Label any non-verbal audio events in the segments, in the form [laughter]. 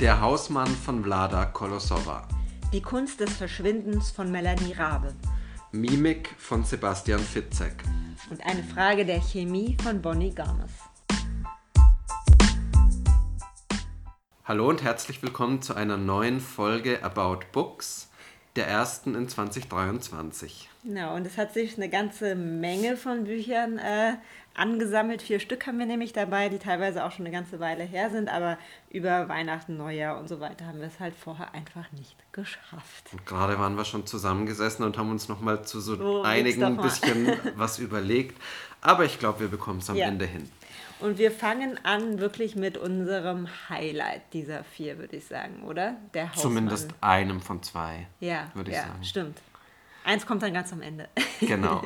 Der Hausmann von Vlada Kolosova. Die Kunst des Verschwindens von Melanie Rabe. Mimik von Sebastian Fitzek. Und eine Frage der Chemie von Bonnie Garmes. Hallo und herzlich willkommen zu einer neuen Folge About Books, der ersten in 2023. Ja, und es hat sich eine ganze Menge von Büchern äh, angesammelt. Vier Stück haben wir nämlich dabei, die teilweise auch schon eine ganze Weile her sind, aber über Weihnachten, Neujahr und so weiter haben wir es halt vorher einfach nicht geschafft. Und gerade waren wir schon zusammengesessen und haben uns nochmal zu so oh, einigen ein bisschen [laughs] was überlegt. Aber ich glaube, wir bekommen es am ja. Ende hin. Und wir fangen an wirklich mit unserem Highlight dieser vier, würde ich sagen, oder? Der Hausmann. Zumindest einem von zwei, ja, würde ich ja, sagen. Stimmt. Eins kommt dann ganz am Ende. [laughs] Genau.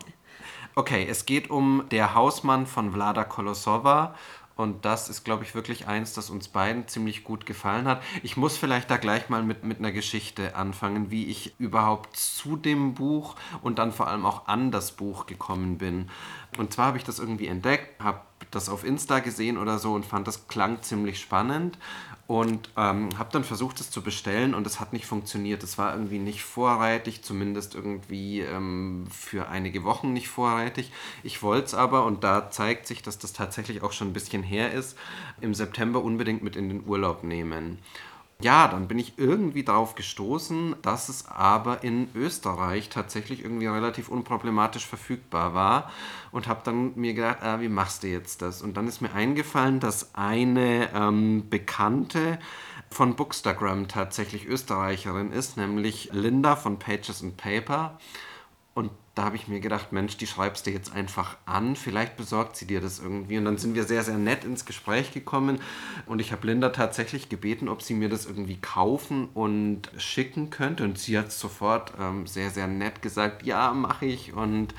Okay, es geht um der Hausmann von Vlada Kolosova. Und das ist, glaube ich, wirklich eins, das uns beiden ziemlich gut gefallen hat. Ich muss vielleicht da gleich mal mit, mit einer Geschichte anfangen, wie ich überhaupt zu dem Buch und dann vor allem auch an das Buch gekommen bin. Und zwar habe ich das irgendwie entdeckt, habe das auf Insta gesehen oder so und fand das klang ziemlich spannend und ähm, habe dann versucht, es zu bestellen und es hat nicht funktioniert. Es war irgendwie nicht vorrätig, zumindest irgendwie ähm, für einige Wochen nicht vorrätig. Ich wollte es aber und da zeigt sich, dass das tatsächlich auch schon ein bisschen her ist, im September unbedingt mit in den Urlaub nehmen. Ja, dann bin ich irgendwie darauf gestoßen, dass es aber in Österreich tatsächlich irgendwie relativ unproblematisch verfügbar war und habe dann mir gedacht, ah, wie machst du jetzt das? Und dann ist mir eingefallen, dass eine ähm, Bekannte von Bookstagram tatsächlich Österreicherin ist, nämlich Linda von Pages and Paper. Da habe ich mir gedacht, Mensch, die schreibst du jetzt einfach an, vielleicht besorgt sie dir das irgendwie. Und dann sind wir sehr, sehr nett ins Gespräch gekommen und ich habe Linda tatsächlich gebeten, ob sie mir das irgendwie kaufen und schicken könnte. Und sie hat sofort ähm, sehr, sehr nett gesagt, ja, mache ich und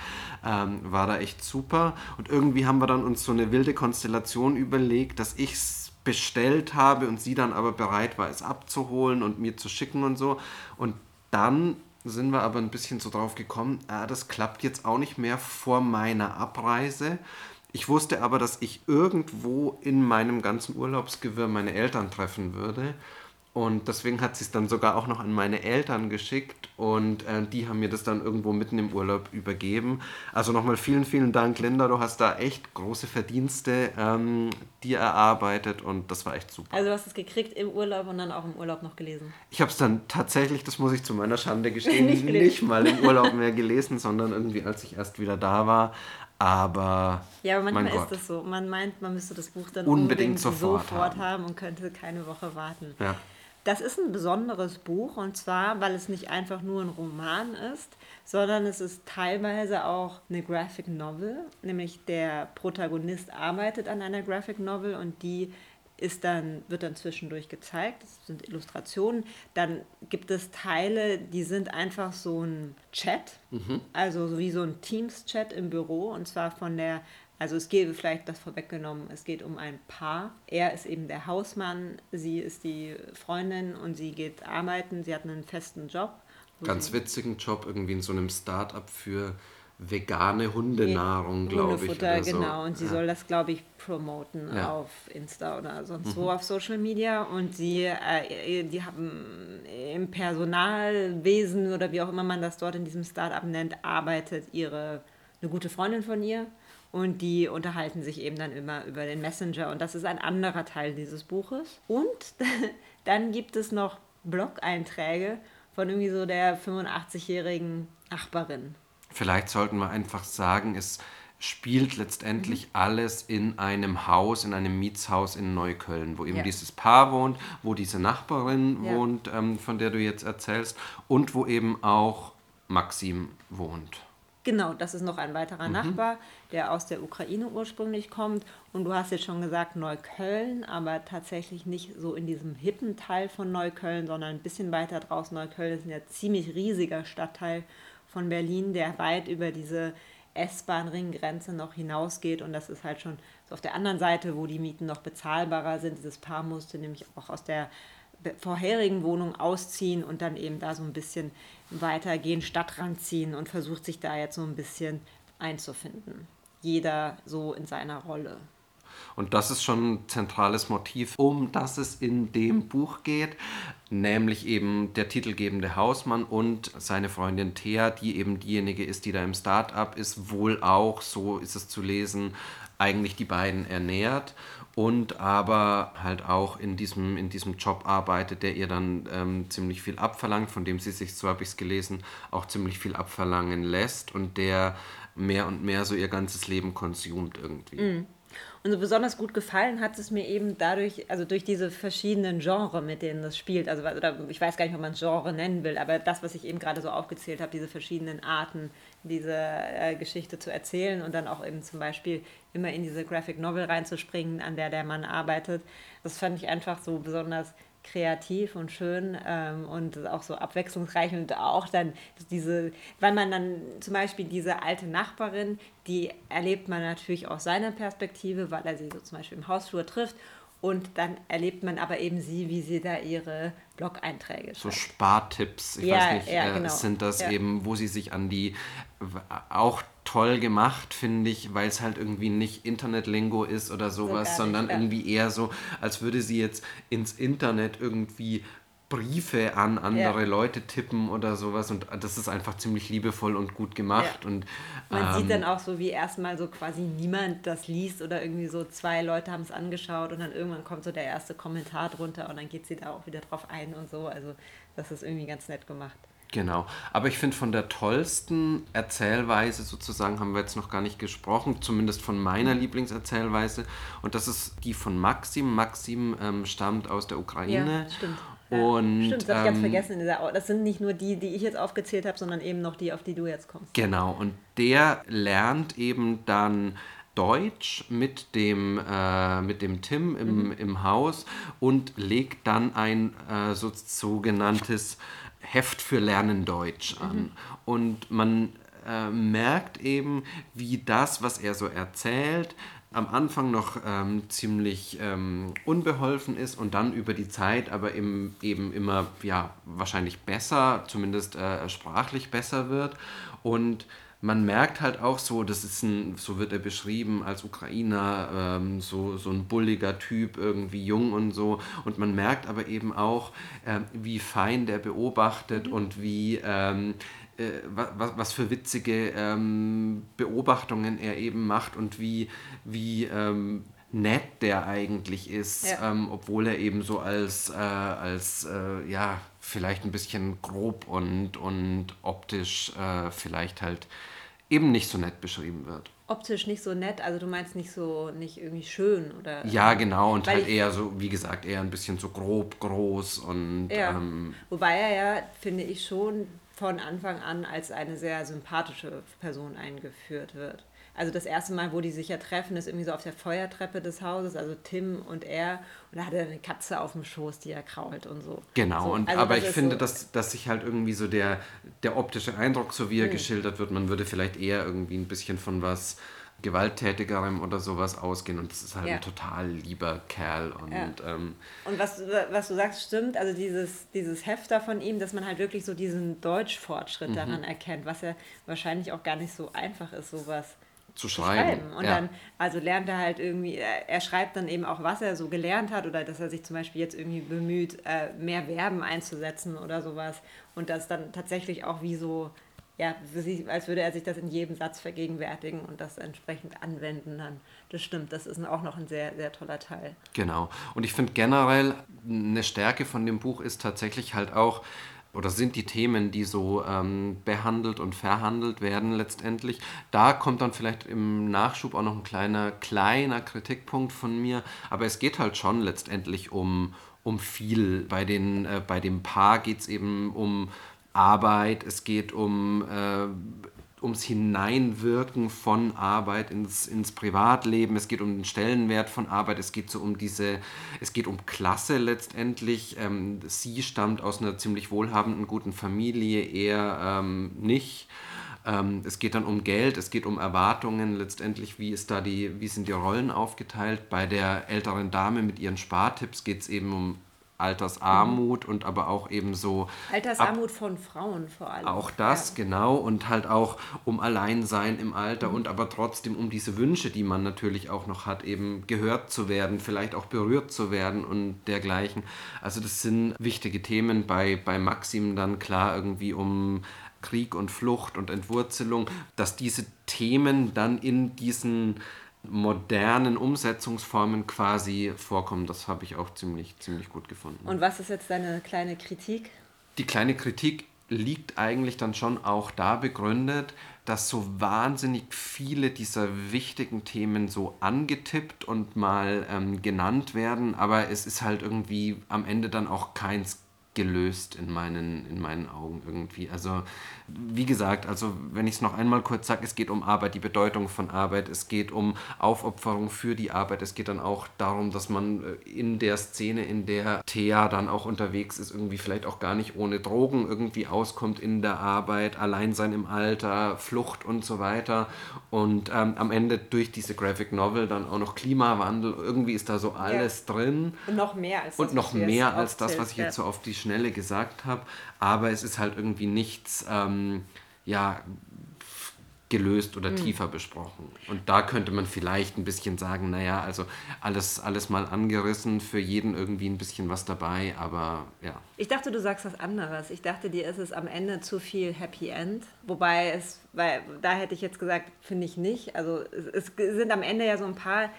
ähm, war da echt super. Und irgendwie haben wir dann uns so eine wilde Konstellation überlegt, dass ich es bestellt habe und sie dann aber bereit war, es abzuholen und mir zu schicken und so. Und dann sind wir aber ein bisschen so drauf gekommen, ah, das klappt jetzt auch nicht mehr vor meiner Abreise. Ich wusste aber, dass ich irgendwo in meinem ganzen Urlaubsgewirr meine Eltern treffen würde. Und deswegen hat sie es dann sogar auch noch an meine Eltern geschickt und äh, die haben mir das dann irgendwo mitten im Urlaub übergeben. Also nochmal vielen, vielen Dank, Linda. Du hast da echt große Verdienste ähm, dir erarbeitet und das war echt super. Also du hast es gekriegt im Urlaub und dann auch im Urlaub noch gelesen? Ich habe es dann tatsächlich, das muss ich zu meiner Schande [laughs] gestehen, nicht, nicht mal im Urlaub mehr gelesen, sondern irgendwie als ich erst wieder da war. Aber. Ja, aber manchmal ist das so. Man meint, man müsste das Buch dann unbedingt, unbedingt sofort, sofort haben. haben und könnte keine Woche warten. Ja. Das ist ein besonderes Buch und zwar, weil es nicht einfach nur ein Roman ist, sondern es ist teilweise auch eine Graphic Novel. Nämlich der Protagonist arbeitet an einer Graphic Novel und die ist dann, wird dann zwischendurch gezeigt. Das sind Illustrationen. Dann gibt es Teile, die sind einfach so ein Chat, mhm. also wie so ein Teams-Chat im Büro und zwar von der also es geht vielleicht das vorweggenommen, es geht um ein Paar. Er ist eben der Hausmann, sie ist die Freundin und sie geht arbeiten, sie hat einen festen Job. Ganz witzigen Job, irgendwie in so einem Start-up für vegane Hundenahrung, glaube ich. Oder so. genau. Und sie ja. soll das, glaube ich, promoten ja. auf Insta oder sonst mhm. wo auf Social Media. Und sie, äh, die haben im Personalwesen oder wie auch immer man das dort in diesem Start-up nennt, arbeitet ihre eine gute Freundin von ihr und die unterhalten sich eben dann immer über den Messenger und das ist ein anderer Teil dieses Buches. Und [laughs] dann gibt es noch Blog-Einträge von irgendwie so der 85-jährigen Nachbarin. Vielleicht sollten wir einfach sagen, es spielt letztendlich mhm. alles in einem Haus, in einem Mietshaus in Neukölln, wo eben ja. dieses Paar wohnt, wo diese Nachbarin ja. wohnt, ähm, von der du jetzt erzählst, und wo eben auch Maxim wohnt. Genau, das ist noch ein weiterer mhm. Nachbar, der aus der Ukraine ursprünglich kommt. Und du hast jetzt schon gesagt Neukölln, aber tatsächlich nicht so in diesem hippen Teil von Neukölln, sondern ein bisschen weiter draußen. Neukölln ist ein ja ziemlich riesiger Stadtteil von Berlin, der weit über diese S-Bahn-Ringgrenze noch hinausgeht. Und das ist halt schon so auf der anderen Seite, wo die Mieten noch bezahlbarer sind. Dieses Paar musste nämlich auch aus der vorherigen Wohnung ausziehen und dann eben da so ein bisschen weitergehen, Stadtrand ziehen und versucht sich da jetzt so ein bisschen einzufinden. Jeder so in seiner Rolle. Und das ist schon ein zentrales Motiv, um das es in dem Buch geht, nämlich eben der titelgebende Hausmann und seine Freundin Thea, die eben diejenige ist, die da im Start-up ist, wohl auch, so ist es zu lesen, eigentlich die beiden ernährt und aber halt auch in diesem, in diesem Job arbeitet, der ihr dann ähm, ziemlich viel abverlangt, von dem sie sich, so habe ich es gelesen, auch ziemlich viel abverlangen lässt und der mehr und mehr so ihr ganzes Leben konsumt irgendwie. Mm. Und so besonders gut gefallen hat es mir eben dadurch, also durch diese verschiedenen Genres, mit denen das spielt. Also, oder ich weiß gar nicht, ob man es Genre nennen will, aber das, was ich eben gerade so aufgezählt habe, diese verschiedenen Arten, diese äh, Geschichte zu erzählen und dann auch eben zum Beispiel immer in diese Graphic Novel reinzuspringen, an der der Mann arbeitet. Das fand ich einfach so besonders kreativ und schön ähm, und auch so abwechslungsreich und auch dann diese, weil man dann zum Beispiel diese alte Nachbarin, die erlebt man natürlich aus seiner Perspektive, weil er sie so zum Beispiel im Hausflur trifft und dann erlebt man aber eben sie, wie sie da ihre Blog-Einträge schreibt. So Spartipps, ich ja, weiß nicht, ja, äh, genau. sind das ja. eben, wo sie sich an die, auch toll gemacht, finde ich, weil es halt irgendwie nicht Internetlingo ist oder sowas, so sondern irgendwie eher so, als würde sie jetzt ins Internet irgendwie Briefe an andere ja. Leute tippen oder sowas und das ist einfach ziemlich liebevoll und gut gemacht ja. und man ähm, sieht dann auch so wie erstmal so quasi niemand das liest oder irgendwie so zwei Leute haben es angeschaut und dann irgendwann kommt so der erste Kommentar drunter und dann geht sie da auch wieder drauf ein und so also das ist irgendwie ganz nett gemacht. Genau, aber ich finde von der tollsten Erzählweise sozusagen haben wir jetzt noch gar nicht gesprochen, zumindest von meiner Lieblingserzählweise und das ist die von Maxim. Maxim ähm, stammt aus der Ukraine ja, stimmt. Und, Stimmt, das habe ich ganz ähm, vergessen. In dieser, das sind nicht nur die, die ich jetzt aufgezählt habe, sondern eben noch die, auf die du jetzt kommst. Genau, und der lernt eben dann Deutsch mit dem, äh, mit dem Tim im, mhm. im Haus und legt dann ein äh, so, sogenanntes Heft für Lernen Deutsch an. Mhm. Und man äh, merkt eben, wie das, was er so erzählt, am Anfang noch ähm, ziemlich ähm, unbeholfen ist und dann über die Zeit aber im, eben immer ja wahrscheinlich besser, zumindest äh, sprachlich besser wird und man merkt halt auch so, das ist ein, so wird er beschrieben als Ukrainer, ähm, so, so ein bulliger Typ, irgendwie jung und so. Und man merkt aber eben auch, äh, wie fein der beobachtet mhm. und wie, ähm, äh, was, was für witzige ähm, Beobachtungen er eben macht und wie, wie ähm, nett der eigentlich ist, ja. ähm, obwohl er eben so als, äh, als äh, ja, vielleicht ein bisschen grob und, und optisch äh, vielleicht halt eben nicht so nett beschrieben wird. Optisch nicht so nett, also du meinst nicht so, nicht irgendwie schön oder. Ja, genau, und halt eher so, wie gesagt, eher ein bisschen so grob, groß und. Ja. Ähm, Wobei er ja, finde ich, schon von Anfang an als eine sehr sympathische Person eingeführt wird. Also das erste Mal, wo die sich ja treffen, ist irgendwie so auf der Feuertreppe des Hauses, also Tim und er. Und da hat er eine Katze auf dem Schoß, die er krault und so. Genau, so, und, also aber ich finde, so dass, dass sich halt irgendwie so der, der optische Eindruck, so wie er hm. geschildert wird, man würde vielleicht eher irgendwie ein bisschen von was gewalttätigerem oder sowas ausgehen und das ist halt ja. ein total lieber Kerl und ja. ähm, und was, was du sagst stimmt also dieses dieses Hefter von ihm dass man halt wirklich so diesen Deutschfortschritt mhm. daran erkennt was ja wahrscheinlich auch gar nicht so einfach ist sowas zu schreiben. schreiben. Und ja. dann, also lernt er halt irgendwie, er schreibt dann eben auch, was er so gelernt hat oder dass er sich zum Beispiel jetzt irgendwie bemüht, äh, mehr Verben einzusetzen oder sowas. Und das dann tatsächlich auch wie so ja, als würde er sich das in jedem Satz vergegenwärtigen und das entsprechend anwenden dann. Das stimmt, das ist auch noch ein sehr, sehr toller Teil. Genau. Und ich finde generell, eine Stärke von dem Buch ist tatsächlich halt auch, oder sind die Themen, die so ähm, behandelt und verhandelt werden letztendlich. Da kommt dann vielleicht im Nachschub auch noch ein kleiner, kleiner Kritikpunkt von mir, aber es geht halt schon letztendlich um, um viel. Bei, den, äh, bei dem Paar geht es eben um Arbeit, es geht um, äh, ums Hineinwirken von Arbeit ins, ins Privatleben, es geht um den Stellenwert von Arbeit, es geht so um diese, es geht um Klasse letztendlich. Ähm, sie stammt aus einer ziemlich wohlhabenden, guten Familie, er ähm, nicht. Ähm, es geht dann um Geld, es geht um Erwartungen, letztendlich, wie, ist da die, wie sind die Rollen aufgeteilt. Bei der älteren Dame mit ihren Spartipps geht es eben um Altersarmut mhm. und aber auch eben so. Altersarmut von Frauen vor allem. Auch das, ja. genau. Und halt auch um Alleinsein im Alter mhm. und aber trotzdem um diese Wünsche, die man natürlich auch noch hat, eben gehört zu werden, vielleicht auch berührt zu werden und dergleichen. Also das sind wichtige Themen bei, bei Maxim dann klar irgendwie um Krieg und Flucht und Entwurzelung, dass diese Themen dann in diesen modernen Umsetzungsformen quasi vorkommen. Das habe ich auch ziemlich, ziemlich gut gefunden. Und was ist jetzt deine kleine Kritik? Die kleine Kritik liegt eigentlich dann schon auch da begründet, dass so wahnsinnig viele dieser wichtigen Themen so angetippt und mal ähm, genannt werden, aber es ist halt irgendwie am Ende dann auch keins gelöst in meinen, in meinen Augen irgendwie. Also wie gesagt, also wenn ich es noch einmal kurz sage, es geht um Arbeit, die Bedeutung von Arbeit, es geht um Aufopferung für die Arbeit, es geht dann auch darum, dass man äh, in der Szene, in der Thea dann auch unterwegs ist, irgendwie vielleicht auch gar nicht ohne Drogen irgendwie auskommt in der Arbeit, Alleinsein im Alter, Flucht und so weiter und ähm, am Ende durch diese Graphic Novel dann auch noch Klimawandel, irgendwie ist da so alles ja. drin. Und noch mehr als das, Und noch mehr als das, was ich jetzt so auf die Schnelle gesagt habe, aber es ist halt irgendwie nichts, ähm, ja, gelöst oder mhm. tiefer besprochen. Und da könnte man vielleicht ein bisschen sagen, naja, also alles, alles mal angerissen, für jeden irgendwie ein bisschen was dabei, aber ja. Ich dachte, du sagst was anderes. Ich dachte, dir ist es am Ende zu viel Happy End. Wobei es, weil da hätte ich jetzt gesagt, finde ich nicht. Also es, es sind am Ende ja so ein paar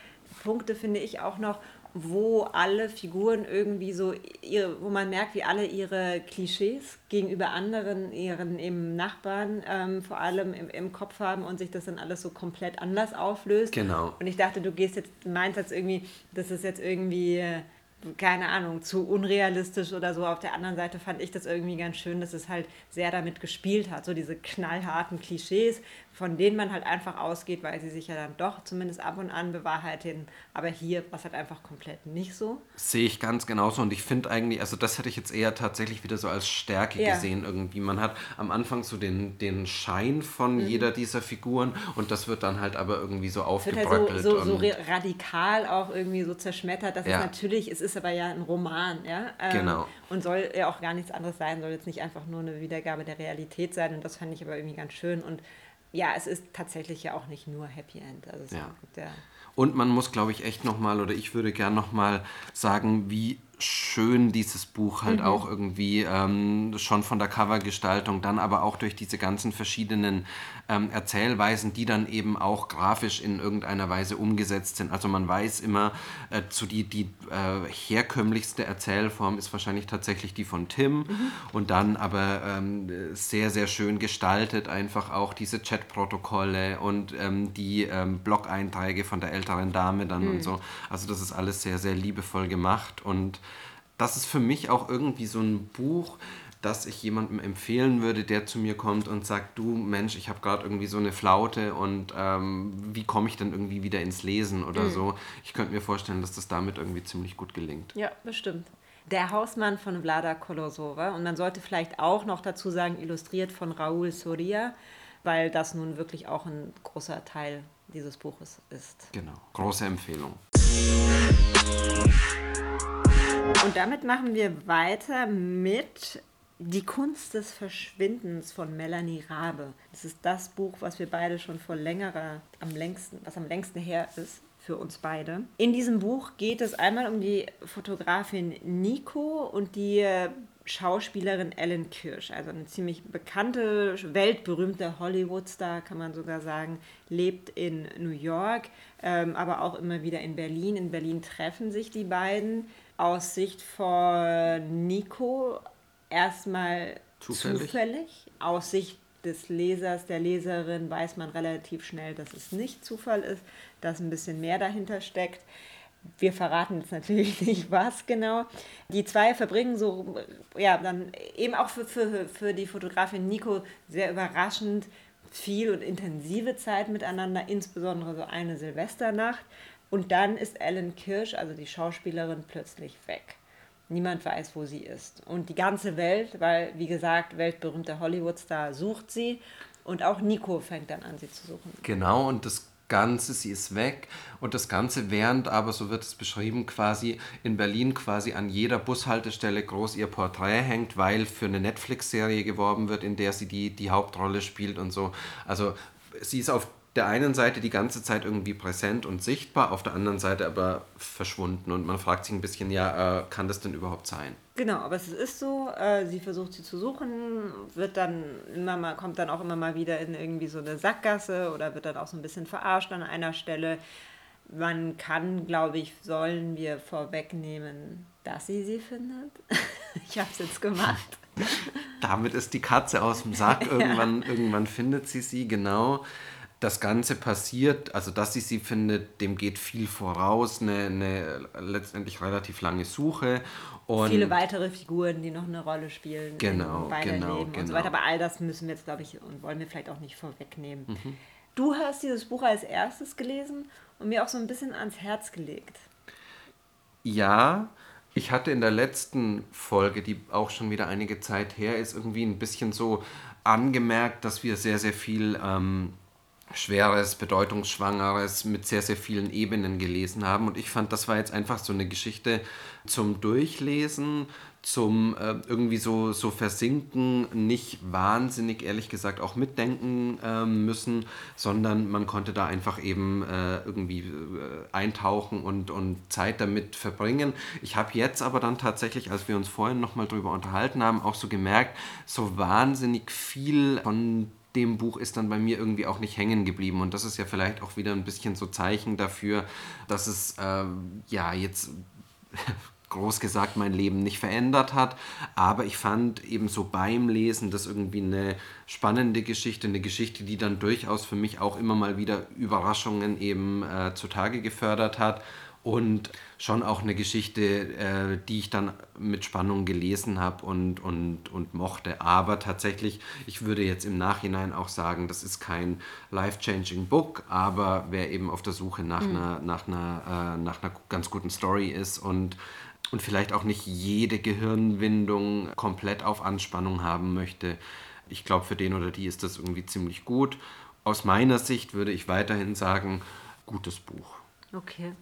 Punkte, finde ich auch noch, wo alle Figuren irgendwie so, ihre, wo man merkt, wie alle ihre Klischees gegenüber anderen, ihren eben Nachbarn ähm, vor allem im, im Kopf haben und sich das dann alles so komplett anders auflöst. Genau. Und ich dachte, du gehst jetzt, meinst jetzt irgendwie, das ist jetzt irgendwie äh, keine Ahnung, zu unrealistisch oder so. Auf der anderen Seite fand ich das irgendwie ganz schön, dass es halt sehr damit gespielt hat. So diese knallharten Klischees, von denen man halt einfach ausgeht, weil sie sich ja dann doch zumindest ab und an bewahrheiten. Aber hier war es halt einfach komplett nicht so. Sehe ich ganz genauso und ich finde eigentlich, also das hätte ich jetzt eher tatsächlich wieder so als Stärke ja. gesehen irgendwie. Man hat am Anfang so den, den Schein von mhm. jeder dieser Figuren und das wird dann halt aber irgendwie so aufgebröckelt. Halt so, so, so radikal auch irgendwie so zerschmettert. Das ja. ist natürlich, es ist aber ja ein Roman, ja. Ähm, genau. Und soll ja auch gar nichts anderes sein, soll jetzt nicht einfach nur eine Wiedergabe der Realität sein und das fand ich aber irgendwie ganz schön und ja, es ist tatsächlich ja auch nicht nur Happy End. Also ja. Und man muss, glaube ich, echt nochmal, oder ich würde gern nochmal sagen, wie schön dieses Buch halt mhm. auch irgendwie ähm, schon von der Covergestaltung, dann aber auch durch diese ganzen verschiedenen ähm, Erzählweisen, die dann eben auch grafisch in irgendeiner Weise umgesetzt sind. Also man weiß immer, äh, zu die, die äh, herkömmlichste Erzählform ist wahrscheinlich tatsächlich die von Tim mhm. und dann aber ähm, sehr, sehr schön gestaltet einfach auch diese Chatprotokolle und ähm, die ähm, Blog-Einträge von der älteren Dame dann mhm. und so. Also das ist alles sehr, sehr liebevoll gemacht und das ist für mich auch irgendwie so ein Buch, das ich jemandem empfehlen würde, der zu mir kommt und sagt, du Mensch, ich habe gerade irgendwie so eine Flaute und ähm, wie komme ich denn irgendwie wieder ins Lesen oder mhm. so. Ich könnte mir vorstellen, dass das damit irgendwie ziemlich gut gelingt. Ja, bestimmt. Der Hausmann von Vlada Kolosova und man sollte vielleicht auch noch dazu sagen, illustriert von Raúl Soria, weil das nun wirklich auch ein großer Teil dieses Buches ist. Genau, große Empfehlung. Und damit machen wir weiter mit Die Kunst des Verschwindens von Melanie Rabe. Das ist das Buch, was wir beide schon vor längerer, am längsten, was am längsten her ist für uns beide. In diesem Buch geht es einmal um die Fotografin Nico und die Schauspielerin Ellen Kirsch, also eine ziemlich bekannte, weltberühmte Hollywood-Star, kann man sogar sagen, lebt in New York, ähm, aber auch immer wieder in Berlin. In Berlin treffen sich die beiden aus Sicht von Nico erstmal zufällig. zufällig. Aus Sicht des Lesers, der Leserin weiß man relativ schnell, dass es nicht Zufall ist, dass ein bisschen mehr dahinter steckt. Wir verraten jetzt natürlich [laughs] nicht, was genau. Die zwei verbringen so, ja, dann eben auch für, für, für die Fotografin Nico sehr überraschend viel und intensive Zeit miteinander, insbesondere so eine Silvesternacht. Und dann ist Ellen Kirsch, also die Schauspielerin, plötzlich weg. Niemand weiß, wo sie ist. Und die ganze Welt, weil, wie gesagt, weltberühmter Hollywood-Star sucht sie. Und auch Nico fängt dann an, sie zu suchen. Genau, und das Ganze, sie ist weg und das Ganze während aber, so wird es beschrieben, quasi in Berlin quasi an jeder Bushaltestelle groß ihr Porträt hängt, weil für eine Netflix-Serie geworben wird, in der sie die, die Hauptrolle spielt und so. Also sie ist auf der einen Seite die ganze Zeit irgendwie präsent und sichtbar, auf der anderen Seite aber verschwunden. Und man fragt sich ein bisschen, ja, äh, kann das denn überhaupt sein? Genau, aber es ist so, äh, sie versucht sie zu suchen, wird dann immer mal, kommt dann auch immer mal wieder in irgendwie so eine Sackgasse oder wird dann auch so ein bisschen verarscht an einer Stelle. Man kann, glaube ich, sollen wir vorwegnehmen, dass sie sie findet. [laughs] ich habe es jetzt gemacht. Damit ist die Katze aus dem Sack. [laughs] Irgendwann, ja. irgendwann findet sie sie, genau das Ganze passiert, also dass sie sie findet, dem geht viel voraus, eine, eine letztendlich relativ lange Suche. Und Viele weitere Figuren, die noch eine Rolle spielen genau, genau, Leben genau. und so weiter. Aber all das müssen wir jetzt, glaube ich, und wollen wir vielleicht auch nicht vorwegnehmen. Mhm. Du hast dieses Buch als erstes gelesen und mir auch so ein bisschen ans Herz gelegt. Ja, ich hatte in der letzten Folge, die auch schon wieder einige Zeit her ist, irgendwie ein bisschen so angemerkt, dass wir sehr, sehr viel ähm, schweres, bedeutungsschwangeres mit sehr, sehr vielen Ebenen gelesen haben. Und ich fand, das war jetzt einfach so eine Geschichte zum Durchlesen, zum äh, irgendwie so, so versinken, nicht wahnsinnig, ehrlich gesagt, auch mitdenken äh, müssen, sondern man konnte da einfach eben äh, irgendwie äh, eintauchen und, und Zeit damit verbringen. Ich habe jetzt aber dann tatsächlich, als wir uns vorhin nochmal drüber unterhalten haben, auch so gemerkt, so wahnsinnig viel von dem Buch ist dann bei mir irgendwie auch nicht hängen geblieben. Und das ist ja vielleicht auch wieder ein bisschen so Zeichen dafür, dass es äh, ja jetzt [laughs] groß gesagt mein Leben nicht verändert hat. Aber ich fand eben so beim Lesen das irgendwie eine spannende Geschichte, eine Geschichte, die dann durchaus für mich auch immer mal wieder Überraschungen eben äh, zutage gefördert hat und schon auch eine Geschichte, äh, die ich dann mit Spannung gelesen habe und, und, und mochte. Aber tatsächlich, ich würde jetzt im Nachhinein auch sagen, das ist kein life-changing Book, aber wer eben auf der Suche nach, mhm. einer, nach, einer, äh, nach einer ganz guten Story ist und, und vielleicht auch nicht jede Gehirnwindung komplett auf Anspannung haben möchte, ich glaube, für den oder die ist das irgendwie ziemlich gut. Aus meiner Sicht würde ich weiterhin sagen, gutes Buch. Okay.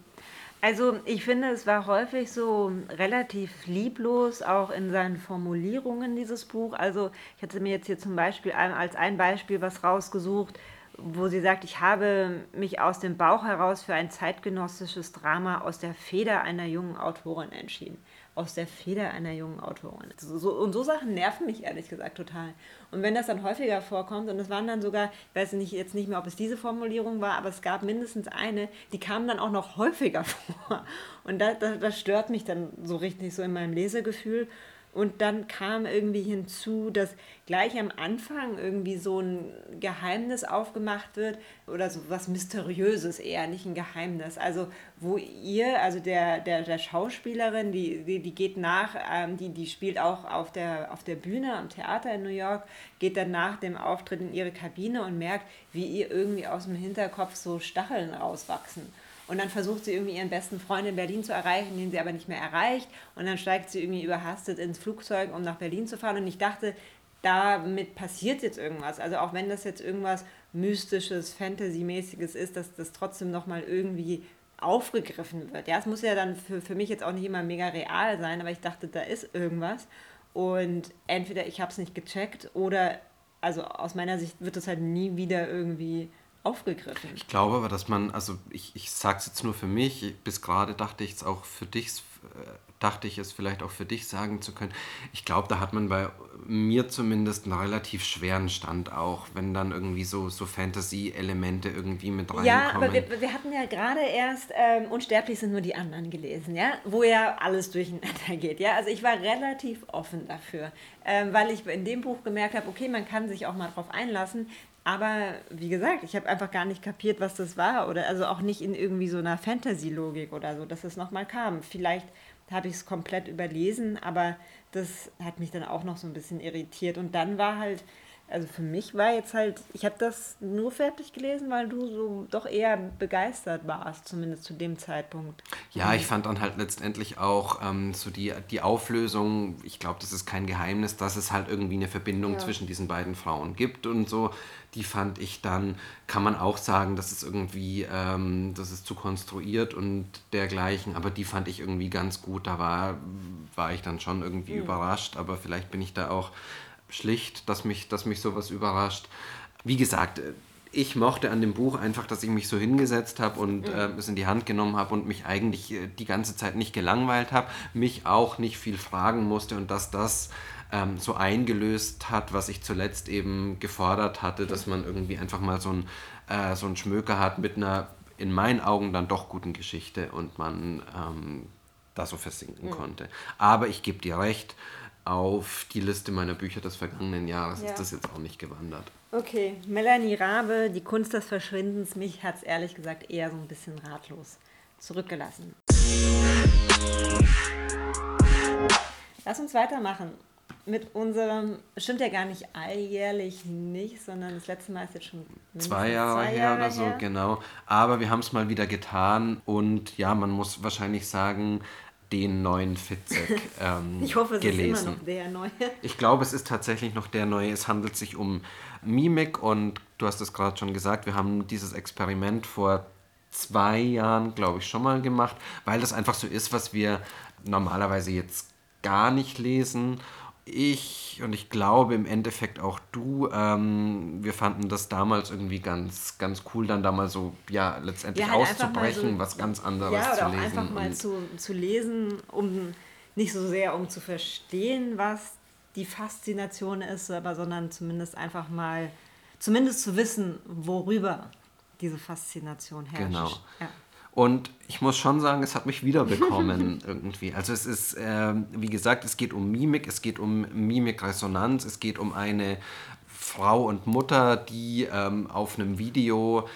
Also ich finde, es war häufig so relativ lieblos, auch in seinen Formulierungen dieses Buch. Also ich hatte mir jetzt hier zum Beispiel als ein Beispiel was rausgesucht, wo sie sagt, ich habe mich aus dem Bauch heraus für ein zeitgenössisches Drama aus der Feder einer jungen Autorin entschieden aus der Feder einer jungen Autorin. Und so Sachen nerven mich ehrlich gesagt total. Und wenn das dann häufiger vorkommt, und es waren dann sogar, ich weiß nicht, jetzt nicht mehr, ob es diese Formulierung war, aber es gab mindestens eine, die kam dann auch noch häufiger [laughs] vor. Und das, das, das stört mich dann so richtig so in meinem Lesegefühl. Und dann kam irgendwie hinzu, dass gleich am Anfang irgendwie so ein Geheimnis aufgemacht wird oder so was Mysteriöses eher, nicht ein Geheimnis. Also wo ihr, also der, der, der Schauspielerin, die, die, die geht nach, ähm, die, die spielt auch auf der, auf der Bühne am Theater in New York, geht dann nach dem Auftritt in ihre Kabine und merkt, wie ihr irgendwie aus dem Hinterkopf so Stacheln rauswachsen. Und dann versucht sie irgendwie ihren besten Freund in Berlin zu erreichen, den sie aber nicht mehr erreicht. Und dann steigt sie irgendwie überhastet ins Flugzeug, um nach Berlin zu fahren. Und ich dachte, damit passiert jetzt irgendwas. Also auch wenn das jetzt irgendwas Mystisches, Fantasy-mäßiges ist, dass das trotzdem nochmal irgendwie aufgegriffen wird. Ja, es muss ja dann für, für mich jetzt auch nicht immer mega real sein, aber ich dachte, da ist irgendwas. Und entweder ich habe es nicht gecheckt oder, also aus meiner Sicht wird es halt nie wieder irgendwie aufgegriffen. Ich glaube aber, dass man, also ich, ich sage es jetzt nur für mich, bis gerade dachte ich es auch für dich, äh, dachte ich es vielleicht auch für dich sagen zu können. Ich glaube, da hat man bei mir zumindest einen relativ schweren Stand auch, wenn dann irgendwie so, so Fantasy-Elemente irgendwie mit reinkommen. Ja, aber wir, wir hatten ja gerade erst ähm, Unsterblich sind nur die anderen gelesen, ja, wo ja alles durcheinander geht, ja. Also ich war relativ offen dafür, ähm, weil ich in dem Buch gemerkt habe, okay, man kann sich auch mal drauf einlassen, aber wie gesagt, ich habe einfach gar nicht kapiert, was das war. Oder also auch nicht in irgendwie so einer Fantasy-Logik oder so, dass es nochmal kam. Vielleicht habe ich es komplett überlesen, aber das hat mich dann auch noch so ein bisschen irritiert. Und dann war halt also für mich war jetzt halt, ich habe das nur fertig gelesen, weil du so doch eher begeistert warst, zumindest zu dem Zeitpunkt. Ja, ich fand dann halt letztendlich auch ähm, so die, die Auflösung, ich glaube, das ist kein Geheimnis, dass es halt irgendwie eine Verbindung ja. zwischen diesen beiden Frauen gibt und so. Die fand ich dann, kann man auch sagen, dass es irgendwie, ähm, das ist zu konstruiert und dergleichen, aber die fand ich irgendwie ganz gut. Da war, war ich dann schon irgendwie mhm. überrascht, aber vielleicht bin ich da auch schlicht, dass mich, dass mich sowas überrascht. Wie gesagt, ich mochte an dem Buch einfach, dass ich mich so hingesetzt habe und mhm. äh, es in die Hand genommen habe und mich eigentlich äh, die ganze Zeit nicht gelangweilt habe, mich auch nicht viel fragen musste und dass das ähm, so eingelöst hat, was ich zuletzt eben gefordert hatte, dass man irgendwie einfach mal so ein, äh, so ein Schmöker hat mit einer in meinen Augen dann doch guten Geschichte und man ähm, da so versinken mhm. konnte. Aber ich gebe dir recht, auf die Liste meiner Bücher des vergangenen Jahres ja. ist das jetzt auch nicht gewandert. Okay, Melanie Rabe, Die Kunst des Verschwindens, mich hat es ehrlich gesagt eher so ein bisschen ratlos zurückgelassen. Lass uns weitermachen mit unserem, stimmt ja gar nicht alljährlich nicht, sondern das letzte Mal ist jetzt schon zwei Jahre, zwei Jahre her oder so, her. genau. Aber wir haben es mal wieder getan und ja, man muss wahrscheinlich sagen, den neuen Fitzek [laughs] ähm, ich hoffe, es gelesen. ist immer noch der neue. Ich glaube, es ist tatsächlich noch der neue. Es handelt sich um Mimik und du hast es gerade schon gesagt, wir haben dieses Experiment vor zwei Jahren, glaube ich, schon mal gemacht, weil das einfach so ist, was wir normalerweise jetzt gar nicht lesen ich und ich glaube im Endeffekt auch du, ähm, wir fanden das damals irgendwie ganz, ganz cool, dann da mal so, ja, letztendlich ja, halt auszubrechen, so, was ganz anderes ja, zu auch lesen. einfach mal zu, zu lesen, um nicht so sehr um zu verstehen, was die Faszination ist, aber sondern zumindest einfach mal, zumindest zu wissen, worüber diese Faszination herrscht. Genau. Ja. Und ich muss schon sagen, es hat mich wiederbekommen [laughs] irgendwie. Also es ist, äh, wie gesagt, es geht um Mimik, es geht um Mimikresonanz, es geht um eine Frau und Mutter, die ähm, auf einem Video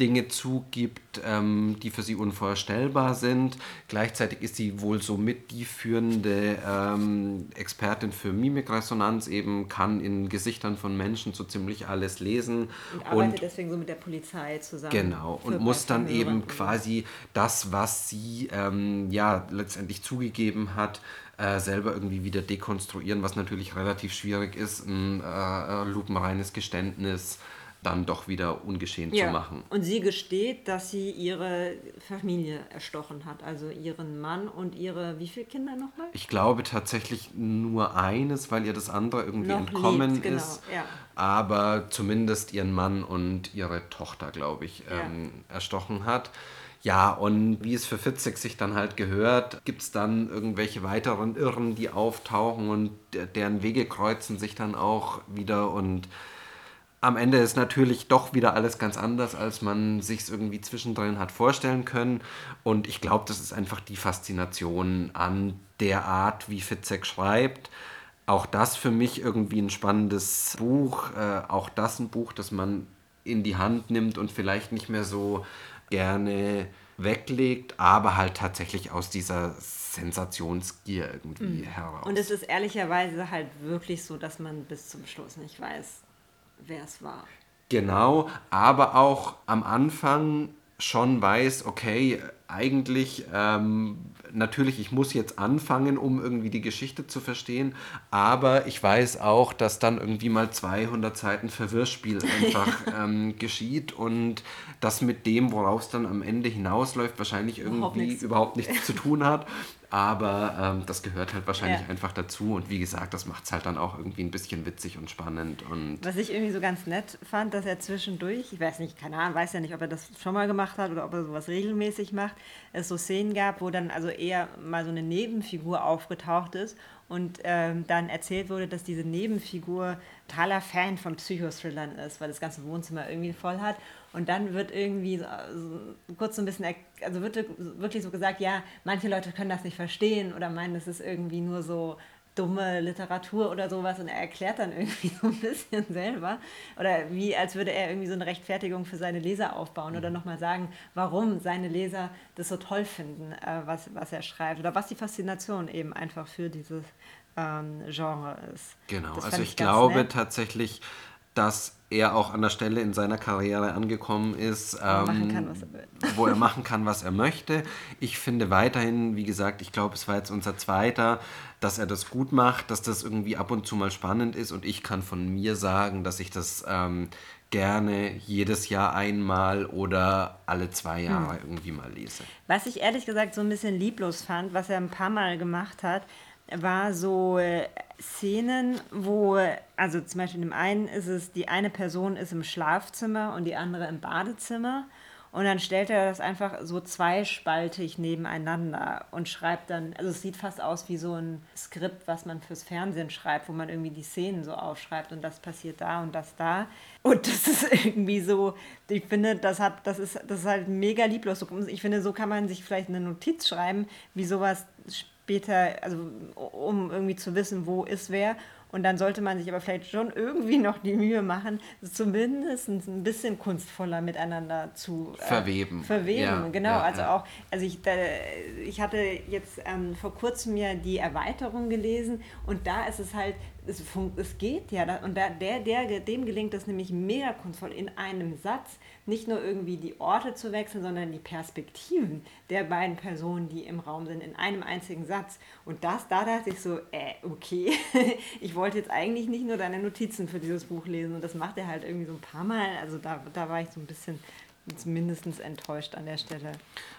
Dinge zugibt, ähm, die für sie unvorstellbar sind. Gleichzeitig ist sie wohl somit die führende ähm, Expertin für Mimikresonanz, eben kann in Gesichtern von Menschen so ziemlich alles lesen. Und arbeitet und, deswegen so mit der Polizei zusammen. Genau, und muss dann eben quasi das, was sie ähm, ja letztendlich zugegeben hat, äh, selber irgendwie wieder dekonstruieren, was natürlich relativ schwierig ist. Ein äh, lupenreines Geständnis dann doch wieder ungeschehen ja. zu machen. Und sie gesteht, dass sie ihre Familie erstochen hat, also ihren Mann und ihre, wie viele Kinder nochmal? Ich glaube tatsächlich nur eines, weil ihr das andere irgendwie Noch entkommen lebt, genau, ist. Ja. Aber zumindest ihren Mann und ihre Tochter, glaube ich, ja. ähm, erstochen hat. Ja, und wie es für Fitzek sich dann halt gehört, gibt es dann irgendwelche weiteren Irren, die auftauchen und deren Wege kreuzen sich dann auch wieder und am Ende ist natürlich doch wieder alles ganz anders, als man sich es irgendwie zwischendrin hat vorstellen können. Und ich glaube, das ist einfach die Faszination an der Art, wie Fitzek schreibt. Auch das für mich irgendwie ein spannendes Buch. Äh, auch das ein Buch, das man in die Hand nimmt und vielleicht nicht mehr so gerne weglegt, aber halt tatsächlich aus dieser Sensationsgier irgendwie mhm. heraus. Und es ist ehrlicherweise halt wirklich so, dass man bis zum Schluss nicht weiß, wer es war. Genau, aber auch am Anfang schon weiß, okay, eigentlich ähm, natürlich, ich muss jetzt anfangen, um irgendwie die Geschichte zu verstehen, aber ich weiß auch, dass dann irgendwie mal 200 Seiten Verwirrspiel [laughs] einfach ähm, geschieht und das mit dem, worauf es dann am Ende hinausläuft, wahrscheinlich irgendwie überhaupt nichts, überhaupt nichts zu tun hat. Aber ähm, das gehört halt wahrscheinlich ja. einfach dazu. Und wie gesagt, das macht es halt dann auch irgendwie ein bisschen witzig und spannend. Und Was ich irgendwie so ganz nett fand, dass er zwischendurch, ich weiß nicht, keine Ahnung, weiß ja nicht, ob er das schon mal gemacht hat oder ob er sowas regelmäßig macht, es so Szenen gab, wo dann also eher mal so eine Nebenfigur aufgetaucht ist und ähm, dann erzählt wurde, dass diese Nebenfigur totaler Fan von Psychothrillern ist, weil das ganze Wohnzimmer irgendwie voll hat. Und dann wird irgendwie so, so, kurz so ein bisschen, also wird wirklich so gesagt, ja, manche Leute können das nicht verstehen oder meinen, das ist irgendwie nur so dumme Literatur oder sowas und er erklärt dann irgendwie [laughs] so ein bisschen selber oder wie als würde er irgendwie so eine Rechtfertigung für seine Leser aufbauen oder mhm. nochmal sagen, warum seine Leser das so toll finden, äh, was, was er schreibt oder was die Faszination eben einfach für dieses ähm, Genre ist. Genau, also ich, ich glaube nett. tatsächlich, dass er auch an der Stelle in seiner Karriere angekommen ist, ähm, kann, er [laughs] wo er machen kann, was er möchte. Ich finde weiterhin, wie gesagt, ich glaube, es war jetzt unser zweiter, dass er das gut macht, dass das irgendwie ab und zu mal spannend ist und ich kann von mir sagen, dass ich das ähm, gerne jedes Jahr einmal oder alle zwei Jahre hm. irgendwie mal lese. Was ich ehrlich gesagt so ein bisschen lieblos fand, was er ein paar Mal gemacht hat, war so äh, Szenen, wo, also zum Beispiel in dem einen ist es, die eine Person ist im Schlafzimmer und die andere im Badezimmer. Und dann stellt er das einfach so zweispaltig nebeneinander und schreibt dann, also es sieht fast aus wie so ein Skript, was man fürs Fernsehen schreibt, wo man irgendwie die Szenen so aufschreibt und das passiert da und das da. Und [laughs] das ist irgendwie so, ich finde, das hat, das ist, das ist halt mega lieblos. Ich finde, so kann man sich vielleicht eine Notiz schreiben, wie sowas später, also um irgendwie zu wissen, wo ist wer. Und dann sollte man sich aber vielleicht schon irgendwie noch die Mühe machen, zumindest ein bisschen kunstvoller miteinander zu äh, verweben. Verweben, ja, genau. Ja, also ja. auch, also ich, da, ich hatte jetzt ähm, vor kurzem ja die Erweiterung gelesen und da ist es halt, es, es geht ja. Und da, der, der, dem gelingt es nämlich mega kunstvoll in einem Satz nicht nur irgendwie die Orte zu wechseln, sondern die Perspektiven der beiden Personen, die im Raum sind, in einem einzigen Satz. Und das, da dachte ich so, äh, okay, [laughs] ich wollte jetzt eigentlich nicht nur deine Notizen für dieses Buch lesen und das macht er halt irgendwie so ein paar Mal. Also da, da war ich so ein bisschen mindestens enttäuscht an der Stelle.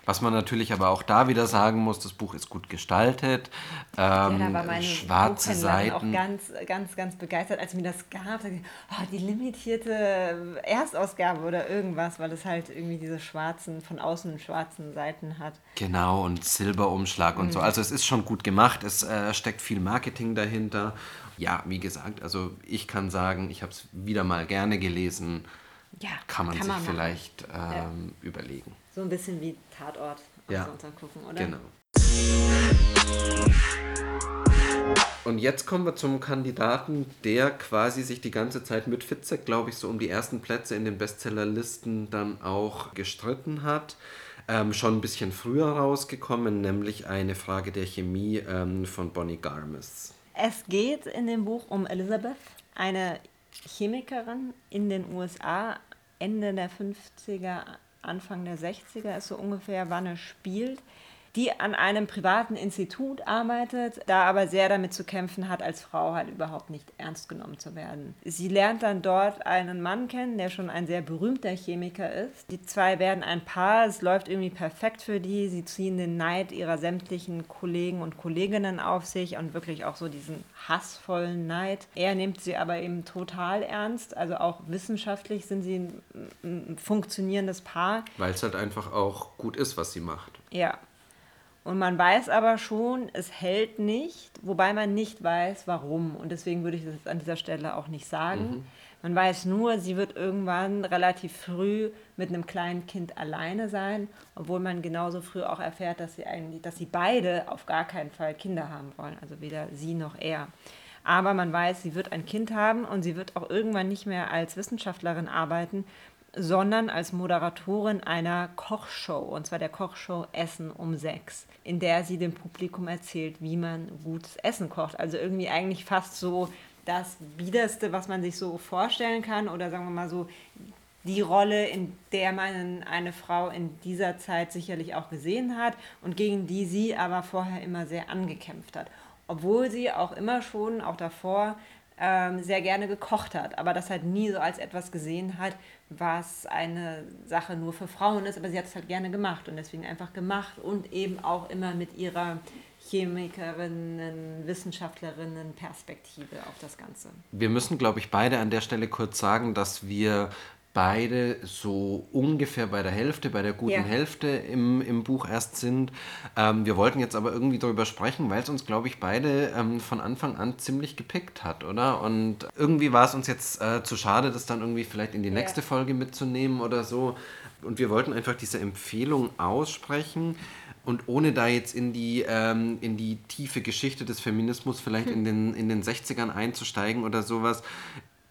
Was man natürlich aber auch da wieder sagen muss, das Buch ist gut gestaltet. Ähm, ja, da war meine schwarze Seiten. auch ganz, ganz, ganz begeistert, als mir das gab. Oh, die limitierte Erstausgabe oder irgendwas, weil es halt irgendwie diese schwarzen, von außen schwarzen Seiten hat. Genau, und Silberumschlag mhm. und so. Mhm. Also es ist schon gut gemacht, es äh, steckt viel Marketing dahinter. Ja, wie gesagt, also ich kann sagen, ich habe es wieder mal gerne gelesen ja, kann man kann sich man vielleicht ähm, ja. überlegen. So ein bisschen wie Tatort am ja. Sonntag gucken, oder? Genau. Und jetzt kommen wir zum Kandidaten, der quasi sich die ganze Zeit mit Fitzek, glaube ich, so um die ersten Plätze in den Bestsellerlisten dann auch gestritten hat. Ähm, schon ein bisschen früher rausgekommen, nämlich eine Frage der Chemie ähm, von Bonnie Garmis. Es geht in dem Buch um Elizabeth, eine Chemikerin in den USA, Ende der 50er, Anfang der 60er ist so ungefähr, wann es spielt die an einem privaten Institut arbeitet, da aber sehr damit zu kämpfen hat, als Frau halt überhaupt nicht ernst genommen zu werden. Sie lernt dann dort einen Mann kennen, der schon ein sehr berühmter Chemiker ist. Die zwei werden ein Paar, es läuft irgendwie perfekt für die. Sie ziehen den Neid ihrer sämtlichen Kollegen und Kolleginnen auf sich und wirklich auch so diesen hassvollen Neid. Er nimmt sie aber eben total ernst, also auch wissenschaftlich sind sie ein, ein funktionierendes Paar. Weil es halt einfach auch gut ist, was sie macht. Ja, und man weiß aber schon, es hält nicht, wobei man nicht weiß, warum. Und deswegen würde ich das an dieser Stelle auch nicht sagen. Mhm. Man weiß nur, sie wird irgendwann relativ früh mit einem kleinen Kind alleine sein, obwohl man genauso früh auch erfährt, dass sie eigentlich, dass sie beide auf gar keinen Fall Kinder haben wollen, also weder sie noch er. Aber man weiß, sie wird ein Kind haben und sie wird auch irgendwann nicht mehr als Wissenschaftlerin arbeiten, sondern als Moderatorin einer Kochshow, und zwar der Kochshow Essen um sechs, in der sie dem Publikum erzählt, wie man gutes Essen kocht. Also irgendwie eigentlich fast so das Biederste, was man sich so vorstellen kann, oder sagen wir mal so die Rolle, in der man eine Frau in dieser Zeit sicherlich auch gesehen hat und gegen die sie aber vorher immer sehr angekämpft hat. Obwohl sie auch immer schon, auch davor, ähm, sehr gerne gekocht hat, aber das halt nie so als etwas gesehen hat, was eine Sache nur für Frauen ist, aber sie hat es halt gerne gemacht und deswegen einfach gemacht und eben auch immer mit ihrer Chemikerinnen, Wissenschaftlerinnen Perspektive auf das Ganze. Wir müssen, glaube ich, beide an der Stelle kurz sagen, dass wir beide so ungefähr bei der Hälfte, bei der guten ja. Hälfte im, im Buch erst sind. Ähm, wir wollten jetzt aber irgendwie darüber sprechen, weil es uns, glaube ich, beide ähm, von Anfang an ziemlich gepickt hat, oder? Und irgendwie war es uns jetzt äh, zu schade, das dann irgendwie vielleicht in die nächste ja. Folge mitzunehmen oder so. Und wir wollten einfach diese Empfehlung aussprechen. Und ohne da jetzt in die, ähm, in die tiefe Geschichte des Feminismus vielleicht hm. in, den, in den 60ern einzusteigen oder sowas,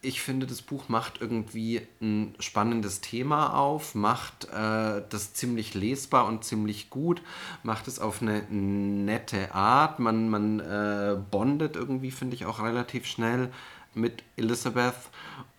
ich finde, das Buch macht irgendwie ein spannendes Thema auf, macht äh, das ziemlich lesbar und ziemlich gut, macht es auf eine nette Art. Man, man äh, bondet irgendwie, finde ich, auch relativ schnell mit Elizabeth.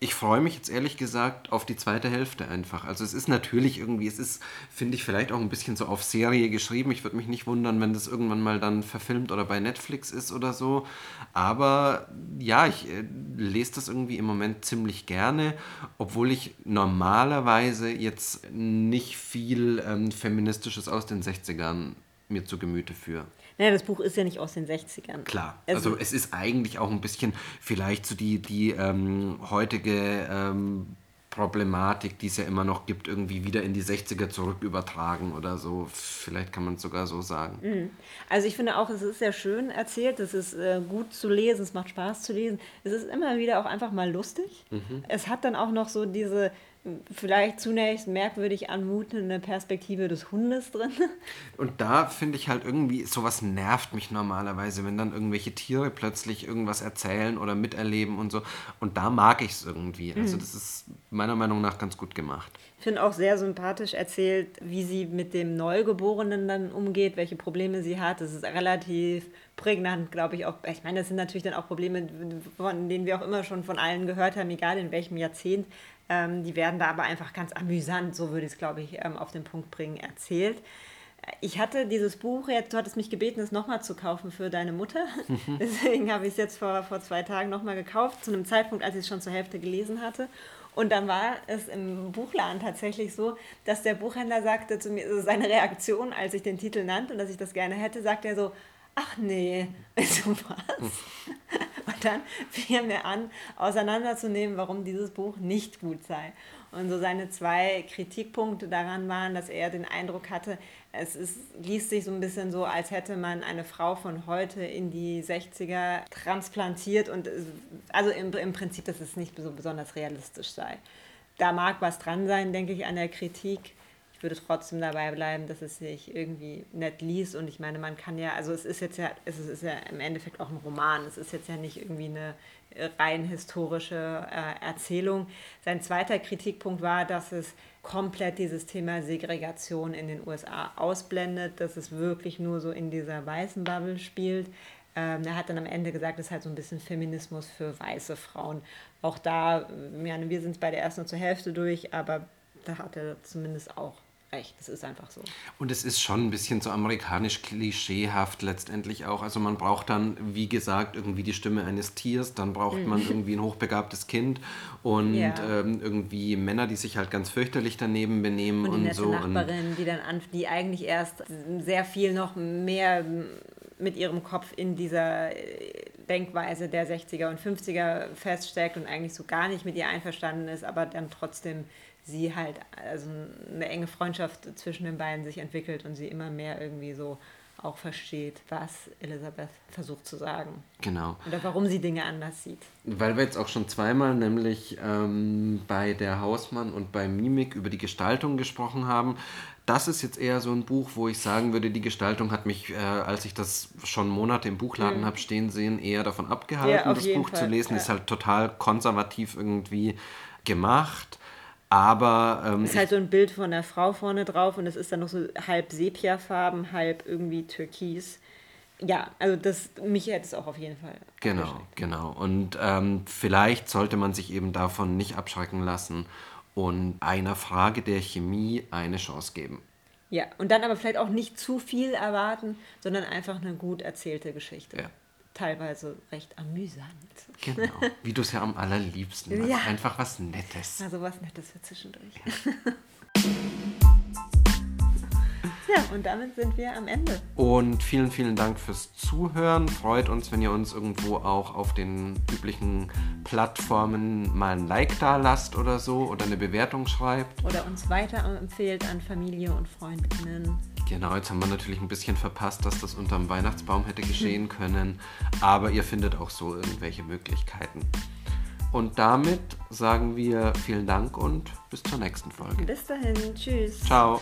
Ich freue mich jetzt ehrlich gesagt auf die zweite Hälfte einfach. Also es ist natürlich irgendwie, es ist, finde ich, vielleicht auch ein bisschen so auf Serie geschrieben. Ich würde mich nicht wundern, wenn das irgendwann mal dann verfilmt oder bei Netflix ist oder so. Aber ja, ich äh, lese das irgendwie im Moment ziemlich gerne, obwohl ich normalerweise jetzt nicht viel ähm, Feministisches aus den 60ern mir zu Gemüte führe. Naja, das Buch ist ja nicht aus den 60ern. Klar. Also, also es ist eigentlich auch ein bisschen vielleicht so die, die ähm, heutige ähm, Problematik, die es ja immer noch gibt, irgendwie wieder in die 60er zurück übertragen oder so. Vielleicht kann man es sogar so sagen. Mhm. Also ich finde auch, es ist sehr schön erzählt, es ist äh, gut zu lesen, es macht Spaß zu lesen. Es ist immer wieder auch einfach mal lustig. Mhm. Es hat dann auch noch so diese vielleicht zunächst merkwürdig anmutende Perspektive des Hundes drin. [laughs] Und da finde ich halt irgendwie, sowas nervt mich normalerweise, wenn dann irgendwelche Tiere plötzlich irgendwas erzählen oder miterleben und so. Und da mag ich es irgendwie. Also mhm. das ist meiner Meinung nach ganz gut gemacht. Ich finde auch sehr sympathisch erzählt, wie sie mit dem Neugeborenen dann umgeht, welche Probleme sie hat. Das ist relativ prägnant, glaube ich auch. Ich meine, das sind natürlich dann auch Probleme, von denen wir auch immer schon von allen gehört haben, egal in welchem Jahrzehnt. Ähm, die werden da aber einfach ganz amüsant, so würde ich es, glaube ich, ähm, auf den Punkt bringen, erzählt. Ich hatte dieses Buch, jetzt, du hattest mich gebeten, es nochmal zu kaufen für deine Mutter. Mhm. [laughs] Deswegen habe ich es jetzt vor, vor zwei Tagen nochmal gekauft, zu einem Zeitpunkt, als ich es schon zur Hälfte gelesen hatte. Und dann war es im Buchladen tatsächlich so, dass der Buchhändler sagte zu mir, also seine Reaktion, als ich den Titel nannte und dass ich das gerne hätte, sagte er so, ach nee, [laughs] du was? [laughs] Und dann fiel mir an, auseinanderzunehmen, warum dieses Buch nicht gut sei. Und so seine zwei Kritikpunkte daran waren, dass er den Eindruck hatte, es ist, liest sich so ein bisschen so, als hätte man eine Frau von heute in die 60er transplantiert und also im, im Prinzip, dass es nicht so besonders realistisch sei. Da mag was dran sein, denke ich, an der Kritik würde trotzdem dabei bleiben, dass es sich irgendwie nett liest. Und ich meine, man kann ja, also es ist jetzt ja, es ist ja im Endeffekt auch ein Roman. Es ist jetzt ja nicht irgendwie eine rein historische äh, Erzählung. Sein zweiter Kritikpunkt war, dass es komplett dieses Thema Segregation in den USA ausblendet, dass es wirklich nur so in dieser weißen Bubble spielt. Ähm, er hat dann am Ende gesagt, es ist halt so ein bisschen Feminismus für weiße Frauen. Auch da, ja, wir sind bei der ersten zur Hälfte durch, aber da hat er zumindest auch recht. Das ist einfach so. Und es ist schon ein bisschen so amerikanisch klischeehaft letztendlich auch. Also man braucht dann, wie gesagt, irgendwie die Stimme eines Tiers, dann braucht mhm. man irgendwie ein hochbegabtes Kind und ja. ähm, irgendwie Männer, die sich halt ganz fürchterlich daneben benehmen und, die und so. Nachbarin, und die dann an, die eigentlich erst sehr viel noch mehr mit ihrem Kopf in dieser äh, Denkweise der 60er und 50er feststeckt und eigentlich so gar nicht mit ihr einverstanden ist, aber dann trotzdem sie halt, also eine enge Freundschaft zwischen den beiden sich entwickelt und sie immer mehr irgendwie so auch versteht, was Elisabeth versucht zu sagen. Genau. Oder warum sie Dinge anders sieht. Weil wir jetzt auch schon zweimal, nämlich ähm, bei der Hausmann und bei Mimik über die Gestaltung gesprochen haben. Das ist jetzt eher so ein Buch, wo ich sagen würde, die Gestaltung hat mich, äh, als ich das schon Monate im Buchladen mhm. habe stehen sehen, eher davon abgehalten, ja, das Buch Fall. zu lesen. Ja. Ist halt total konservativ irgendwie gemacht aber. Ähm, ist halt so ein Bild von der Frau vorne drauf und es ist dann noch so halb Sepiafarben, halb irgendwie Türkis. Ja, also das, mich hätte es auch auf jeden Fall. Genau, genau. Und ähm, vielleicht sollte man sich eben davon nicht abschrecken lassen und einer Frage der Chemie eine Chance geben. Ja, und dann aber vielleicht auch nicht zu viel erwarten, sondern einfach eine gut erzählte Geschichte. Ja teilweise recht amüsant. Genau, wie du es ja am allerliebsten machst. Ja. Einfach was Nettes. Also was Nettes für zwischendurch. Ja. [laughs] ja, und damit sind wir am Ende. Und vielen, vielen Dank fürs Zuhören. Freut uns, wenn ihr uns irgendwo auch auf den üblichen Plattformen mal ein Like da lasst oder so oder eine Bewertung schreibt. Oder uns weiterempfehlt an Familie und Freundinnen. Genau, jetzt haben wir natürlich ein bisschen verpasst, dass das unterm Weihnachtsbaum hätte geschehen können. Aber ihr findet auch so irgendwelche Möglichkeiten. Und damit sagen wir vielen Dank und bis zur nächsten Folge. Bis dahin, tschüss. Ciao.